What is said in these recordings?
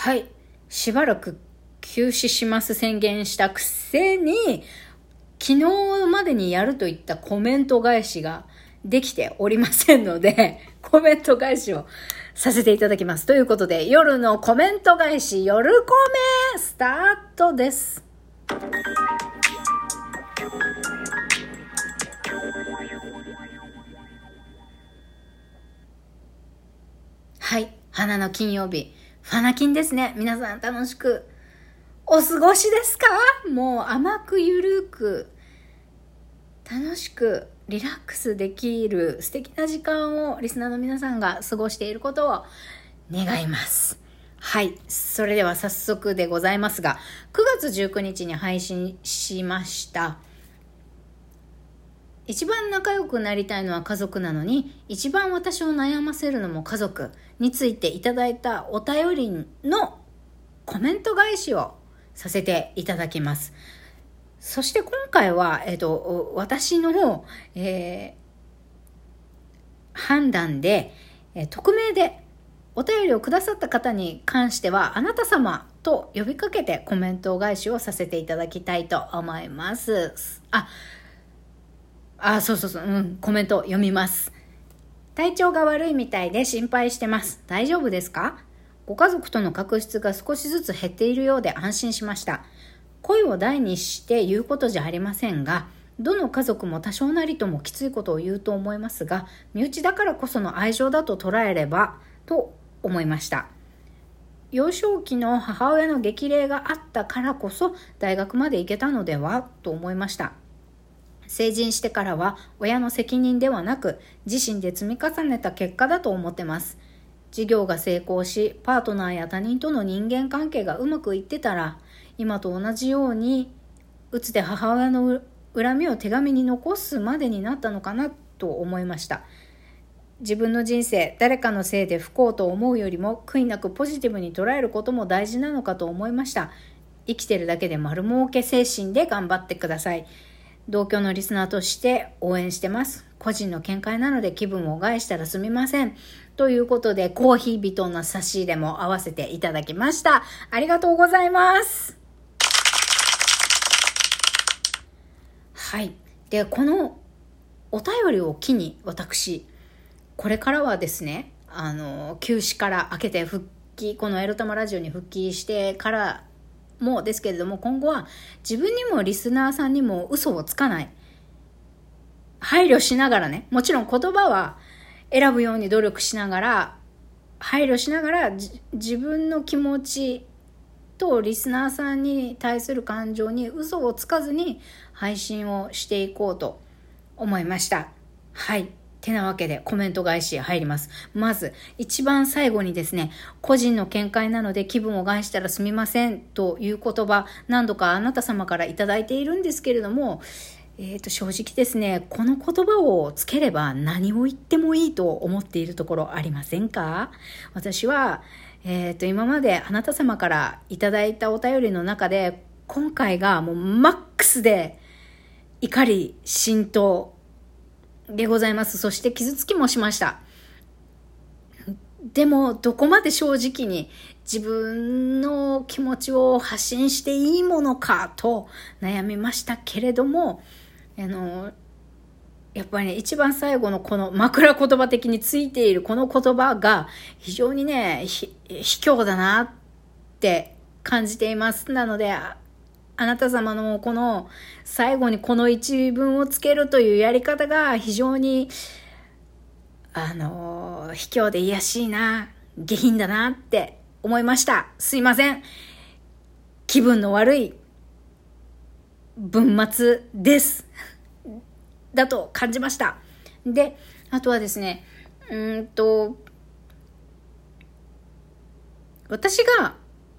はい。しばらく休止します宣言したくせに、昨日までにやるといったコメント返しができておりませんので、コメント返しをさせていただきます。ということで、夜のコメント返し、夜コメスタートです。はい。花の金曜日。ファナキンですね。皆さん楽しくお過ごしですか？もう甘くゆるく楽しくリラックスできる素敵な時間をリスナーの皆さんが過ごしていることを願います。はい。それでは早速でございますが、9月19日に配信しました。一番仲良くなりたいのは家族なのに、一番私を悩ませるのも家族についていただいたお便りのコメント返しをさせていただきます。そして今回は、えっ、ー、と、私の、えー、判断で、えー、匿名でお便りをくださった方に関しては、あなた様と呼びかけてコメント返しをさせていただきたいと思います。あ、あ、そうそうそう、うん、コメント読みます。体調が悪いみたいで心配してます。大丈夫ですか？ご家族との確執が少しずつ減っているようで安心しました。声を大にして言うことじゃありませんが、どの家族も多少なりともきついことを言うと思いますが、身内だからこその愛情だと捉えれば、と思いました。幼少期の母親の激励があったからこそ大学まで行けたのでは？と思いました。成人してからは親の責任ではなく自身で積み重ねた結果だと思ってます。事業が成功し、パートナーや他人との人間関係がうまくいってたら、今と同じように、うつで母親の恨みを手紙に残すまでになったのかなと思いました。自分の人生、誰かのせいで不幸と思うよりも、悔いなくポジティブに捉えることも大事なのかと思いました。生きてるだけで丸儲け精神で頑張ってください。同居のリスナーとして応援してます。個人の見解なので気分を害したらすみません。ということで、コーヒー人の差し入れも合わせていただきました。ありがとうございます。はい。で、このお便りを機に私、これからはですね、あの、休止から明けて復帰、このエロタマラジオに復帰してからもですけれども、今後は自分にもリスナーさんにも嘘をつかない。配慮しながらね、もちろん言葉は選ぶように努力しながら、配慮しながら自分の気持ちとリスナーさんに対する感情に嘘をつかずに配信をしていこうと思いました。はい。てなわけでコメント返し入ります。まず、一番最後にですね、個人の見解なので気分を害したらすみませんという言葉、何度かあなた様からいただいているんですけれども、えー、と正直ですね、この言葉をつければ何を言ってもいいと思っているところありませんか？私は、えー、と今まであなた様からいただいたお便りの中で、今回がもうマックスで怒り浸透でございます。そして傷つきもしました。でも、どこまで正直に自分の気持ちを発信していいものかと悩みましたけれども、あの、やっぱりね、一番最後のこの枕言葉的についているこの言葉が非常にね、卑怯だなって感じています。なので、あなた様のこの最後にこの一文をつけるというやり方が非常にあの卑怯で癒やしいな下品だなって思いました。すいません。気分の悪い文末です。だと感じました。であとはですねうんと私が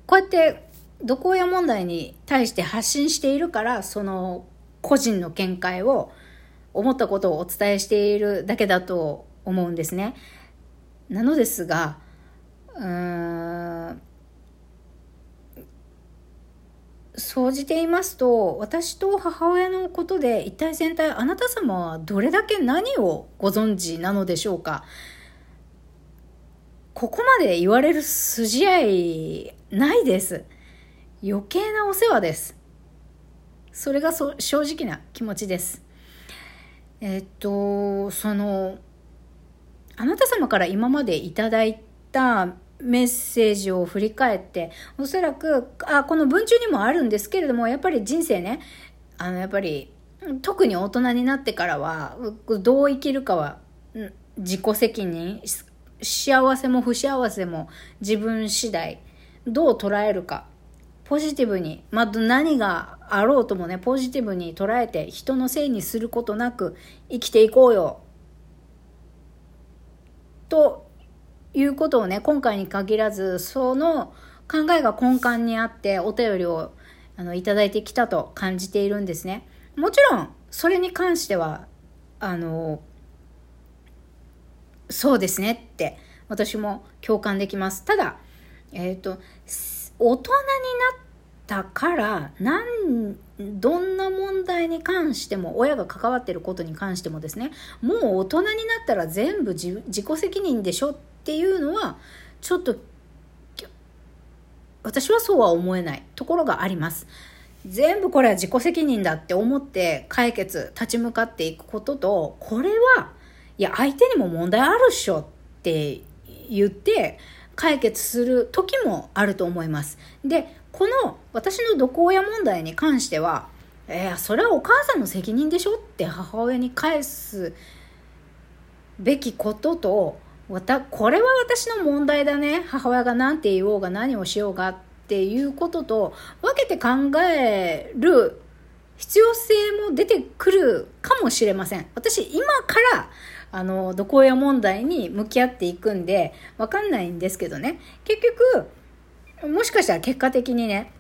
こうやって毒親問題に対して発信しているからその個人の見解を思ったことをお伝えしているだけだと思うんですね。なのですがうーん総じていますと私と母親のことで一体全体あなた様はどれだけ何をご存知なのでしょうかここまで言われる筋合いないです。余計なお世話です。それが正直な気持ちです。えっと、その、あなた様から今までいただいたメッセージを振り返って、おそらく、あ、この文中にもあるんですけれども、やっぱり人生ね、あの、やっぱり、特に大人になってからは、どう生きるかは、自己責任、幸せも不幸せも自分次第、どう捉えるか、ポジティブに、まあ、何があろうともね、ポジティブに捉えて、人のせいにすることなく生きていこうよ。ということをね、今回に限らず、その考えが根幹にあってお便りをあのいただいてきたと感じているんですね。もちろん、それに関しては、あの、そうですねって私も共感できます。ただ、えっ、ー、と、大人になったから何どんな問題に関しても親が関わってることに関してもですねもう大人になったら全部自己責任でしょっていうのはちょっと私はそうは思えないところがあります。全部これは自己責任だって思って解決立ち向かっていくこととこれはいや相手にも問題あるっしょって言って解決する時もあると思います。でこの私の毒親問題に関してはえー、それはお母さんの責任でしょって母親に返すべきこととこれは私の問題だね母親が何て言おうが何をしようがっていうことと分けて考える必要性も出てくるかもしれません私今からあの毒親問題に向き合っていくんで分かんないんですけどね。結局もしかしたら結果的にね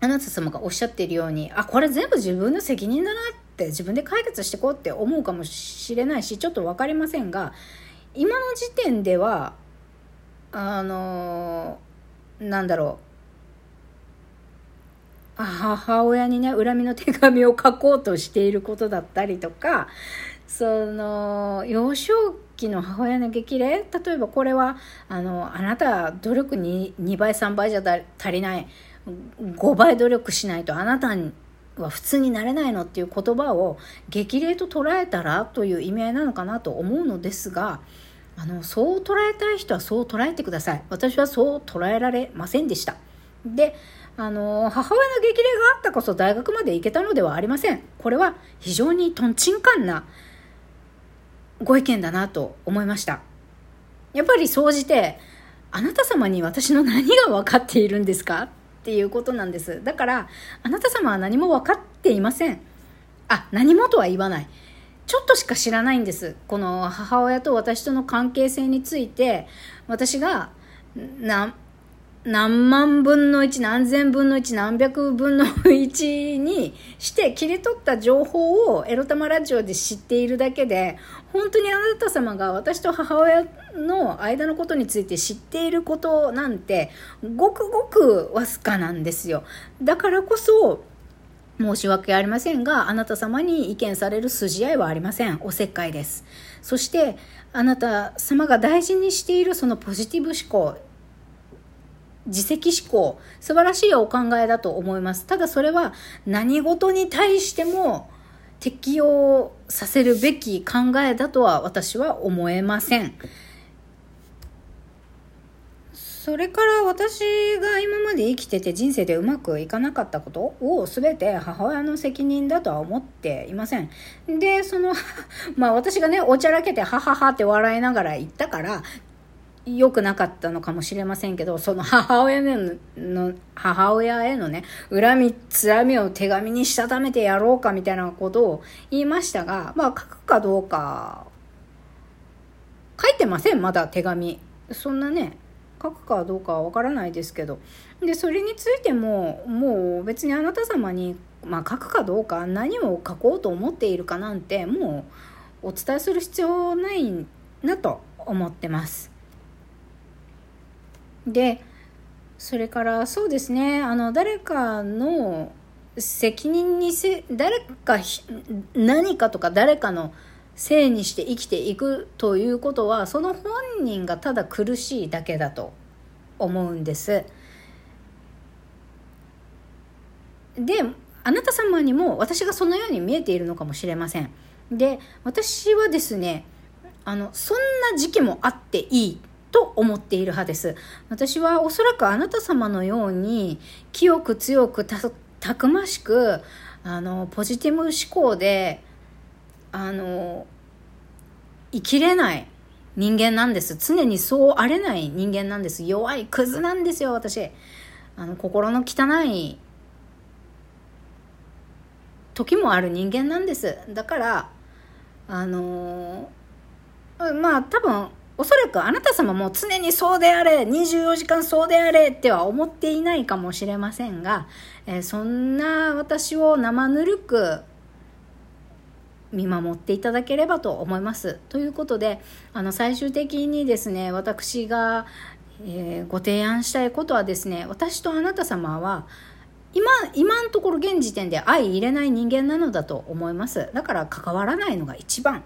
あなた様がおっしゃっているようにあこれ全部自分の責任だなって自分で解決していこうって思うかもしれないしちょっと分かりませんが今の時点ではあのなんだろう。母親にね恨みの手紙を書こうとしていることだったりとかその幼少期の母親の激励？例えばこれはあのあなた努力に2倍3倍じゃ足りない。5倍努力しないとあなたは普通になれないのっていう言葉を激励と捉えたらという意味合いなのかなと思うのですがあのそう捉えたい人はそう捉えてください。私はそう捉えられませんでした。であの母親の激励があったこそ大学まで行けたのではありません。これは非常にとんちんかんなご意見だなと思いました。やっぱり総じてあなた様に私の何が分かっているんですか？っていうことなんです。だからあなた様は何も分かっていません。あ何もとは言わない。ちょっとしか知らないんです。この母親と私との関係性について私が何何万分の1何千分の1何百分の1にして切り取った情報をエロ玉ラジオで知っているだけで本当にあなた様が私と母親の間のことについて知っていることなんてごくごくわずかなんですよだからこそ申し訳ありませんが、あなた様に意見される筋合いはありません。おせっかいです。そして、あなた様が大事にしているそのポジティブ思考、自責思考、素晴らしいお考えだと思います。ただそれは何事に対しても適用させるべき考えだとは私は思えません。それから私が今まで生きてて人生でうまくいかなかったことを全て母親の責任だとは思っていません。で、その、まあ私がね、おちゃらけてはははって笑いながら言ったから、良くなかったのかもしれませんけど、その母親の、母親へのね、恨み、つらみを手紙にしたためてやろうかみたいなことを言いましたが、まあ書くかどうか、書いてません、まだ手紙。そんなね、書くかどうかはわからないですけど。で、それについても、もう別にあなた様に、まあ書くかどうか、何を書こうと思っているかなんて、もうお伝えする必要ないなと思ってます。でそれからそうですねあの誰かの責任にせ誰か何かとか誰かのせいにして生きていくということはその本人がただ苦しいだけだと思うんです。であなた様にも私がそのように見えているのかもしれません。で私はですねあのそんな時期もあっていいと思っている派です。私はおそらくあなた様のように清く強くたくましくあのポジティブ思考であの生きれない人間なんです。常にそうあれない人間なんです。弱いクズなんですよ私。あの心の汚い時もある人間なんです。だからあのまあ多分おそらくあなた様も常にそうであれ24時間そうであれっては思っていないかもしれませんが、えー、そんな私を生ぬるく見守っていただければと思います。ということであの最終的にですね私が、えー、ご提案したいことはですね私とあなた様は今今のところ現時点で相入れない人間なのだと思いますだから関わらないのが一番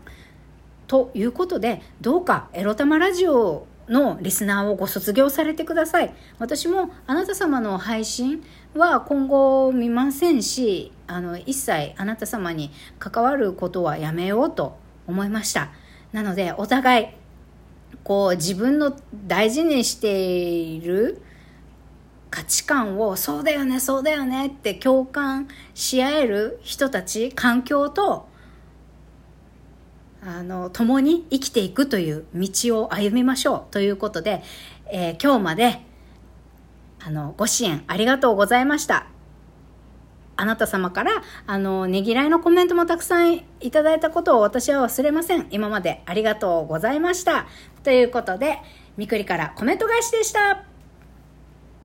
ということでどうかエロ玉ラジオのリスナーをご卒業されてください。私もあなた様の配信は今後見ませんしあの一切あなた様に関わることはやめようと思いました。なのでお互いこう自分の大事にしている価値観をそうだよねそうだよねって共感し合える人たち環境とあの、共に生きていくという道を歩みましょうということで、えー、今日まで、あの、ご支援ありがとうございました。あなた様から、あの、ねぎらいのコメントもたくさんいただいたことを私は忘れません。今までありがとうございました。ということで、みくりからコメント返しでした。